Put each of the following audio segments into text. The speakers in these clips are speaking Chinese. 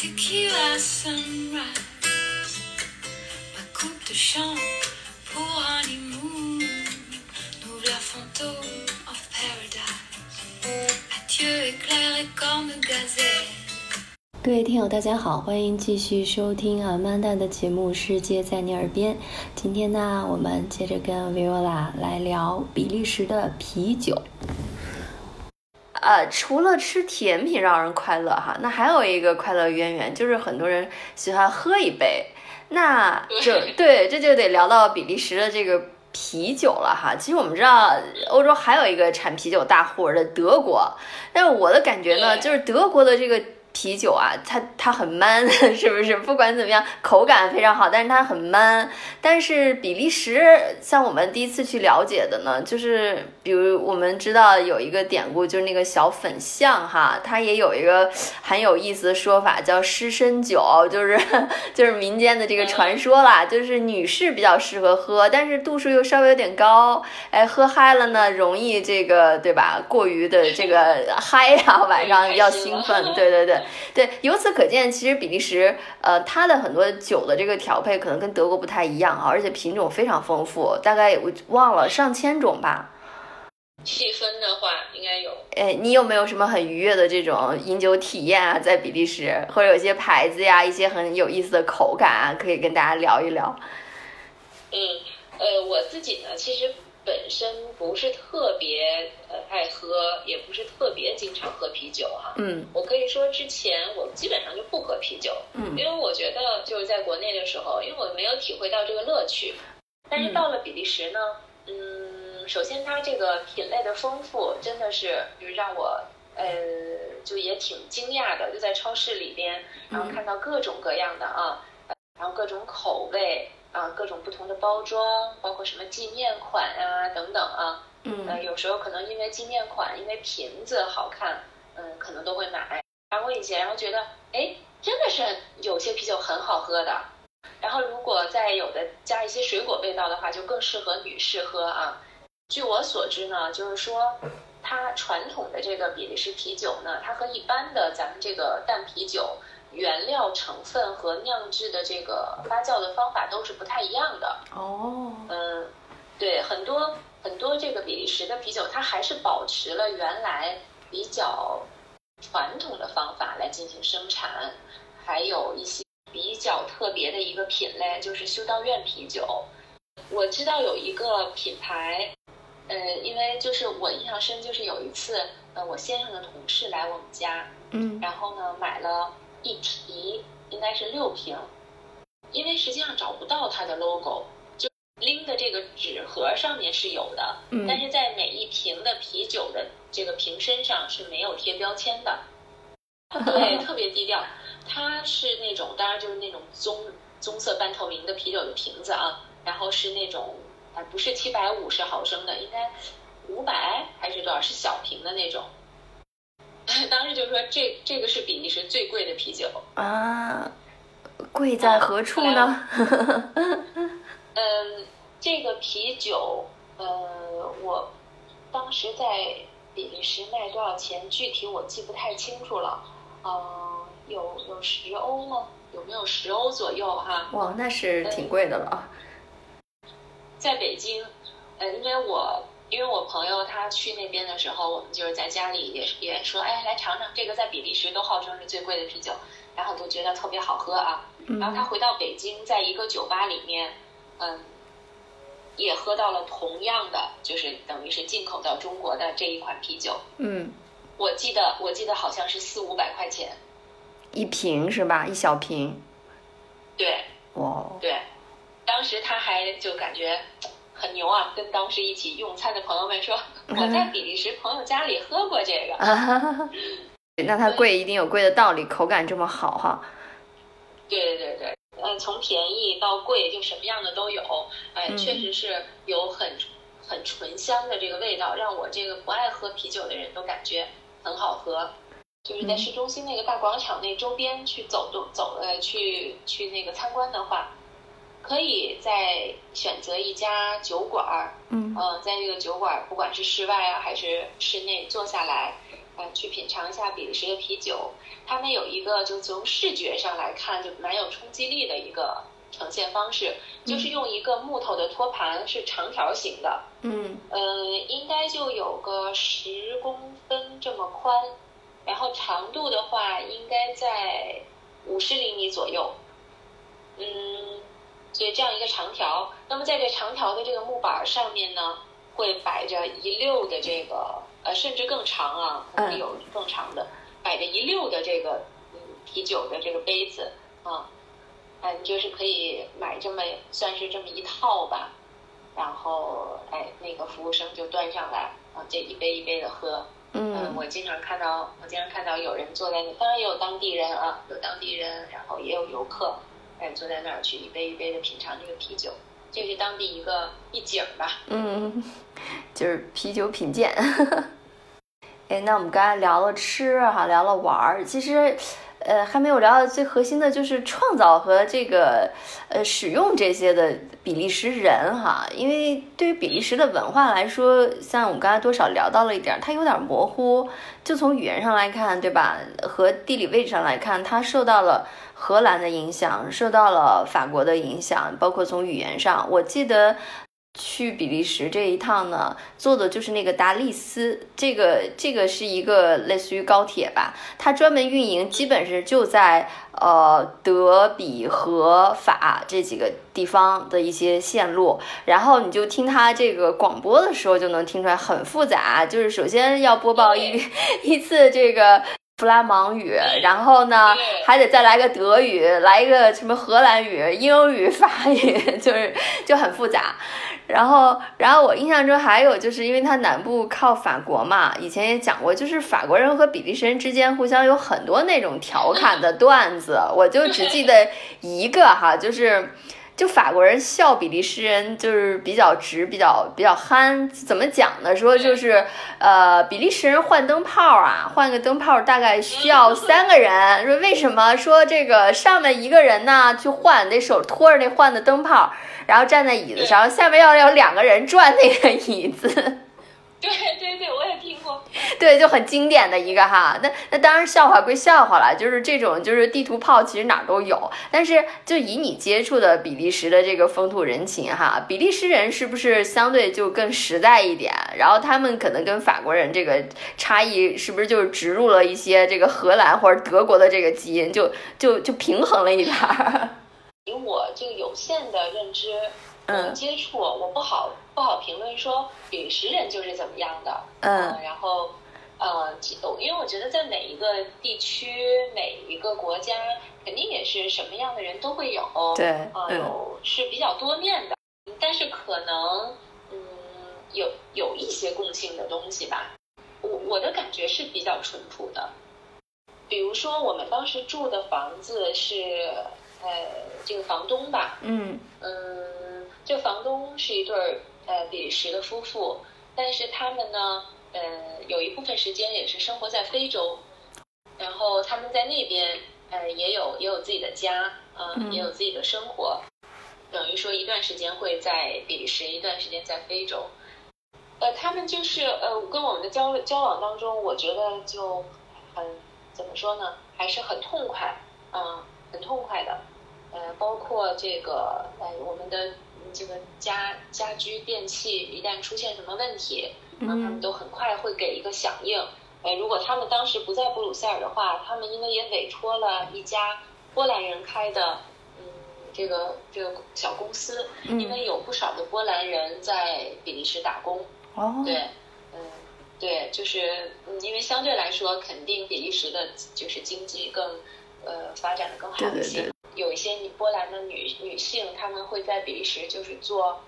Tequila sunrise, ma coupe de champ pour honeymoon. Nous la fantôme of paradise. Adieu éclair et comme gazelle. 各位听友，大家好，欢迎继续收听阿曼达的节目《世界在你耳边》。今天呢，我们接着跟 Viola 来聊比利时的啤酒。呃，除了吃甜品让人快乐哈，那还有一个快乐渊源，就是很多人喜欢喝一杯。那 就对这就得聊到比利时的这个啤酒了哈。其实我们知道，欧洲还有一个产啤酒大户的德国，但是我的感觉呢，就是德国的这个。啤酒啊，它它很 man，，是不是？不管怎么样，口感非常好，但是它很 man。但是比利时，像我们第一次去了解的呢，就是比如我们知道有一个典故，就是那个小粉象哈，它也有一个很有意思的说法，叫湿身酒，就是 就是民间的这个传说啦，就是女士比较适合喝，但是度数又稍微有点高，哎，喝嗨了呢，容易这个对吧？过于的这个嗨呀，晚上要兴奋，对 对对。对，由此可见，其实比利时，呃，它的很多酒的这个调配可能跟德国不太一样啊，而且品种非常丰富，大概我忘了上千种吧。细分的话，应该有。哎，你有没有什么很愉悦的这种饮酒体验啊？在比利时，或者有些牌子呀，一些很有意思的口感啊，可以跟大家聊一聊。嗯，呃，我自己呢，其实。本身不是特别呃爱喝，也不是特别经常喝啤酒哈。嗯，我可以说之前我基本上就不喝啤酒。嗯，因为我觉得就是在国内的时候，因为我没有体会到这个乐趣。但是到了比利时呢，嗯，首先它这个品类的丰富，真的是就是让我呃就也挺惊讶的。就在超市里边，然后看到各种各样的啊，然后各种口味。啊，各种不同的包装，包括什么纪念款啊等等啊，嗯，呃，有时候可能因为纪念款，因为瓶子好看，嗯，可能都会买，尝过一些，然后觉得，哎，真的是有些啤酒很好喝的，然后如果再有的加一些水果味道的话，就更适合女士喝啊。据我所知呢，就是说，它传统的这个比利时啤酒呢，它和一般的咱们这个淡啤酒。原料成分和酿制的这个发酵的方法都是不太一样的哦。嗯，对，很多很多这个比利时的啤酒，它还是保持了原来比较传统的方法来进行生产，还有一些比较特别的一个品类，就是修道院啤酒。我知道有一个品牌，呃，因为就是我印象深，就是有一次，呃，我先生的同事来我们家，嗯，然后呢买了。一提应该是六瓶，因为实际上找不到它的 logo，就拎的这个纸盒上面是有的，但是在每一瓶的啤酒的这个瓶身上是没有贴标签的，对，特别低调。它是那种，当然就是那种棕棕色半透明的啤酒的瓶子啊，然后是那种啊，不是七百五十毫升的，应该五百还是多少？是小瓶的那种。当时就说这这个是比利时最贵的啤酒啊，贵在何处呢？嗯，这个啤酒，呃，我当时在比利时卖多少钱？具体我记不太清楚了。嗯，有有十欧吗？有没有十欧左右？哈，哇，那是挺贵的了。在北京，呃，因为我。因为我朋友他去那边的时候，我们就是在家里也也说，哎，来尝尝这个，在比利时都号称是最贵的啤酒，然后都觉得特别好喝啊。然后他回到北京，在一个酒吧里面，嗯，也喝到了同样的，就是等于是进口到中国的这一款啤酒。嗯，我记得我记得好像是四五百块钱一瓶是吧？一小瓶。对。哇。对，当时他还就感觉。很牛啊！跟当时一起用餐的朋友们说，我在比利时朋友家里喝过这个。那它贵一定有贵的道理，口感这么好哈。对对对，嗯，从便宜到贵，就什么样的都有。哎，确实是有很很醇香的这个味道，让我这个不爱喝啤酒的人都感觉很好喝。就是在市中心那个大广场那周边去走动走呃去去那个参观的话。可以在选择一家酒馆儿，嗯，在这个酒馆儿，不管是室外啊还是室内，坐下来，呃，去品尝一下比利时的啤酒。他们有一个就从视觉上来看就蛮有冲击力的一个呈现方式，就是用一个木头的托盘，是长条形的，嗯，呃，应该就有个十公分这么宽，然后长度的话应该在五十厘米左右，嗯，所以这样一个长条，那么在这长条的这个木板上面呢，会摆着一溜的这个，呃，甚至更长啊，可能有更长的，摆着一溜的这个嗯啤酒的这个杯子啊，啊，你就是可以买这么算是这么一套吧，然后哎，那个服务生就端上来啊，这一杯一杯的喝。嗯，我经常看到，我经常看到有人坐在那，当然也有当地人啊，有当地人，然后也有游客，哎，坐在那儿去一杯一杯的品尝这个啤酒，这是当地一个一景吧。嗯，就是啤酒品鉴。哎，那我们刚才聊了吃哈，聊了玩儿，其实。呃，还没有聊到最核心的，就是创造和这个呃使用这些的比利时人哈。因为对于比利时的文化来说，像我们刚才多少聊到了一点，它有点模糊。就从语言上来看，对吧？和地理位置上来看，它受到了荷兰的影响，受到了法国的影响，包括从语言上，我记得。去比利时这一趟呢，坐的就是那个达利斯，这个这个是一个类似于高铁吧，它专门运营，基本是就在呃德比和法这几个地方的一些线路，然后你就听它这个广播的时候就能听出来很复杂，就是首先要播报一 一次这个弗拉芒语，然后呢还得再来个德语，来一个什么荷兰语、英语、法语，就是就很复杂。然后，然后我印象中还有，就是因为它南部靠法国嘛，以前也讲过，就是法国人和比利时人之间互相有很多那种调侃的段子，我就只记得一个哈，就是，就法国人笑比利时人就是比较直，比较比较憨，怎么讲呢？说就是，呃，比利时人换灯泡啊，换个灯泡大概需要三个人，说为什么？说这个上面一个人呢去换，得手托着那换的灯泡。然后站在椅子上，下面要有两个人转那个椅子。对对对，我也。对，就很经典的一个哈。那那当然笑话归笑话了，就是这种就是地图炮，其实哪儿都有。但是就以你接触的比利时的这个风土人情哈，比利时人是不是相对就更实在一点？然后他们可能跟法国人这个差异是不是就是植入了一些这个荷兰或者德国的这个基因，就就就平衡了一点儿。以我这个有限的认知，嗯，接触我不好不好评论说比利时人就是怎么样的，嗯，然后，呃，因为我觉得在每一个地区每一个国家，肯定也是什么样的人都会有，对，啊，有是比较多面的，但是可能，嗯，有有一些共性的东西吧，我我的感觉是比较淳朴的，比如说我们当时住的房子是。呃，这个房东吧，嗯。嗯，这房东是一对儿呃比利时的夫妇，但是他们呢，呃，有一部分时间也是生活在非洲，然后他们在那边呃也有也有自己的家，嗯，也有自己的生活，等于说一段时间会在比利时，一段时间在非洲，呃，他们就是呃跟我们的交交往当中，我觉得就很怎么说呢，还是很痛快，嗯。很痛快的，呃，包括这个，呃，我们的这个家家居电器一旦出现什么问题，嗯，他们都很快会给一个响应。哎，如果他们当时不在布鲁塞尔的话，他们因为也委托了一家波兰人开的，嗯，这个这个小公司，因为有不少的波兰人在比利时打工，哦，对，嗯，对，就是，嗯，因为相对来说，肯定比利时的就是经济更。呃，发展的更好一些。有一些波兰的女女性，她们会在比利时就是做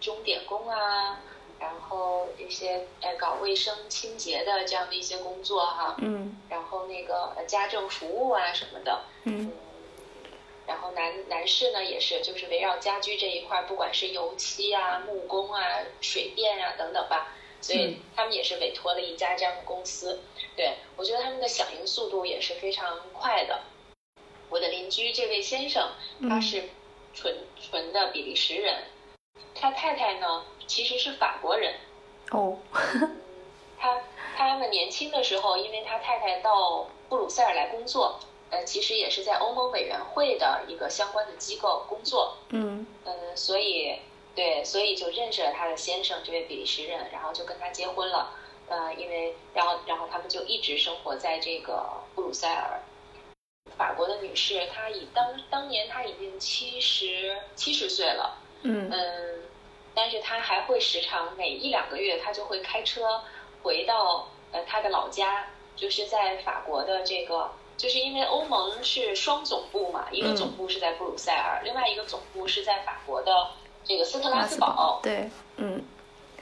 钟点工啊，然后一些呃搞卫生清洁的这样的一些工作哈。嗯。然后那个家政服务啊什么的。嗯。然后男男士呢也是，就是围绕家居这一块，不管是油漆啊、木工啊、水电啊等等吧，所以他们也是委托了一家这样的公司。对，我觉得他们的响应速度也是非常快的。我的邻居这位先生，他是纯纯的比利时人，他太太呢其实是法国人。哦，他他们年轻的时候，因为他太太到布鲁塞尔来工作，呃，其实也是在欧盟委员会的一个相关的机构工作。嗯嗯，所以对，所以就认识了他的先生，这位比利时人，然后就跟他结婚了。呃，因为然后然后他们就一直生活在这个布鲁塞尔。法国的女士，她已当当年她已经七十七十岁了。嗯嗯，但是他还会时常每一两个月，他就会开车回到呃他的老家，就是在法国的这个，就是因为欧盟是双总部嘛，一个总部是在布鲁塞尔，另外一个总部是在法国的这个斯特拉斯堡。对，嗯，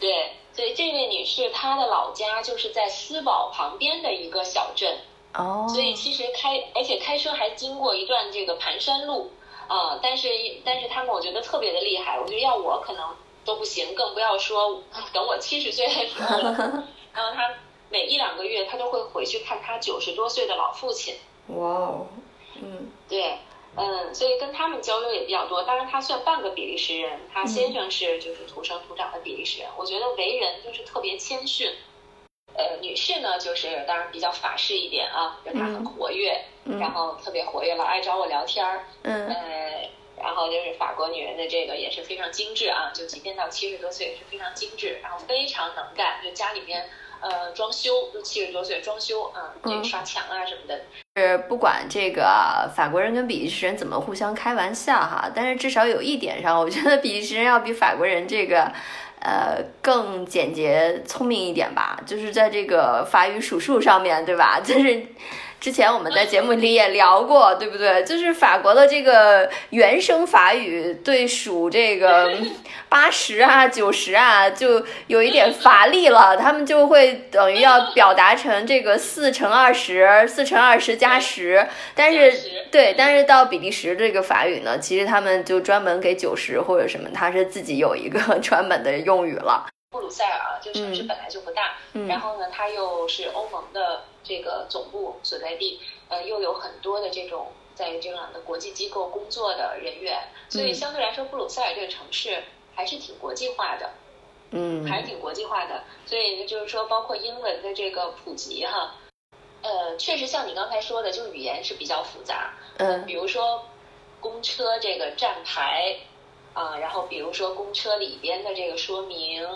对，所以这位女士她的老家就是在斯堡旁边的一个小镇。哦，所以其实开，而且开车还经过一段这个盘山路，啊，但是但是他们我觉得特别的厉害，我觉得要我可能都不行，更不要说等我七十岁的时候了。然后他每一两个月他都会回去看他九十多岁的老父亲。哇哦，嗯，对，嗯，所以跟他们交流也比较多。当然他算半个比利时人，他先生是就是土生土长的比利时人。我觉得为人就是特别谦逊。呃，女士呢，就是当然比较法式一点啊，就她很活跃，然后特别活跃，老爱找我聊天儿。嗯。呃，然后就是法国女人的这个也是非常精致啊，就即便到七十多岁也是非常精致，然后非常能干，就家里面呃装修就七十多岁装修啊，这刷墙啊什么的。是不管这个法国人跟比利时人怎么互相开玩笑哈，但是至少有一点上，我觉得比利时人要比法国人这个。呃，更简洁、聪明一点吧，就是在这个法语数数上面对吧？就是。之前我们在节目里也聊过，对不对？就是法国的这个原生法语对数这个 八十啊、九十啊，就有一点乏力了。他们就会等于要表达成这个四乘二十四乘二十加十，但是对，但是到比利时这个法语呢，其实他们就专门给九十或者什么，他是自己有一个专门的用语了。布鲁塞尔啊，就城市本来就不大，然后呢，它又是欧盟的这个总部所在地，呃，又有很多的这种在这样的国际机构工作的人员，所以相对来说，布鲁塞尔这个城市还是挺国际化的，嗯，还是挺国际化的。所以就是说，包括英文的这个普及哈，呃，确实像你刚才说的，就语言是比较复杂，嗯，比如说公车这个站牌啊，然后比如说公车里边的这个说明。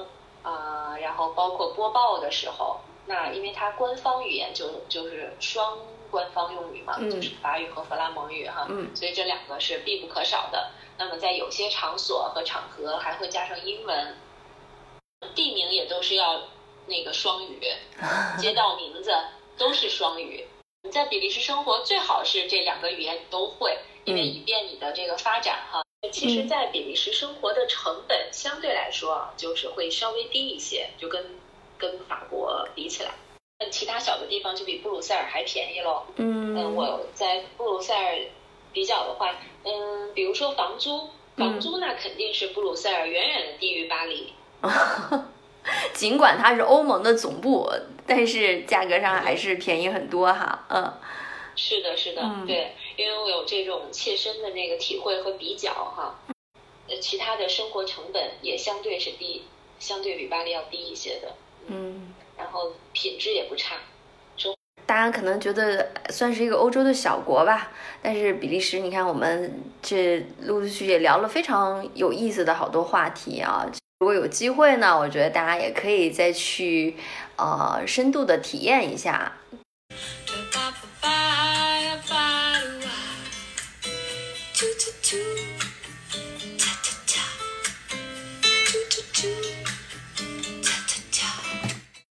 啊，然后包括播报的时候，那因为它官方语言就就是双官方用语嘛，就是法语和弗拉蒙语哈，所以这两个是必不可少的。那么在有些场所和场合还会加上英文，地名也都是要那个双语，街道名字都是双语。你在比利时生活最好是这两个语言都会，因为以便你的这个发展哈。其实，在比利时生活的成本相对来说，就是会稍微低一些，就跟跟法国比起来，其他小的地方就比布鲁塞尔还便宜喽。嗯，嗯，我在布鲁塞尔比较的话，嗯，比如说房租，房租那肯定是布鲁塞尔远远的低于巴黎。尽管它是欧盟的总部，但是价格上还是便宜很多哈。嗯。是的，是的，对，因为我有这种切身的那个体会和比较哈，呃，其他的生活成本也相对是低，相对比巴黎要低一些的，嗯，然后品质也不差。大家可能觉得算是一个欧洲的小国吧，但是比利时，你看我们这陆陆续续也聊了非常有意思的好多话题啊。如果有机会呢，我觉得大家也可以再去呃深度的体验一下。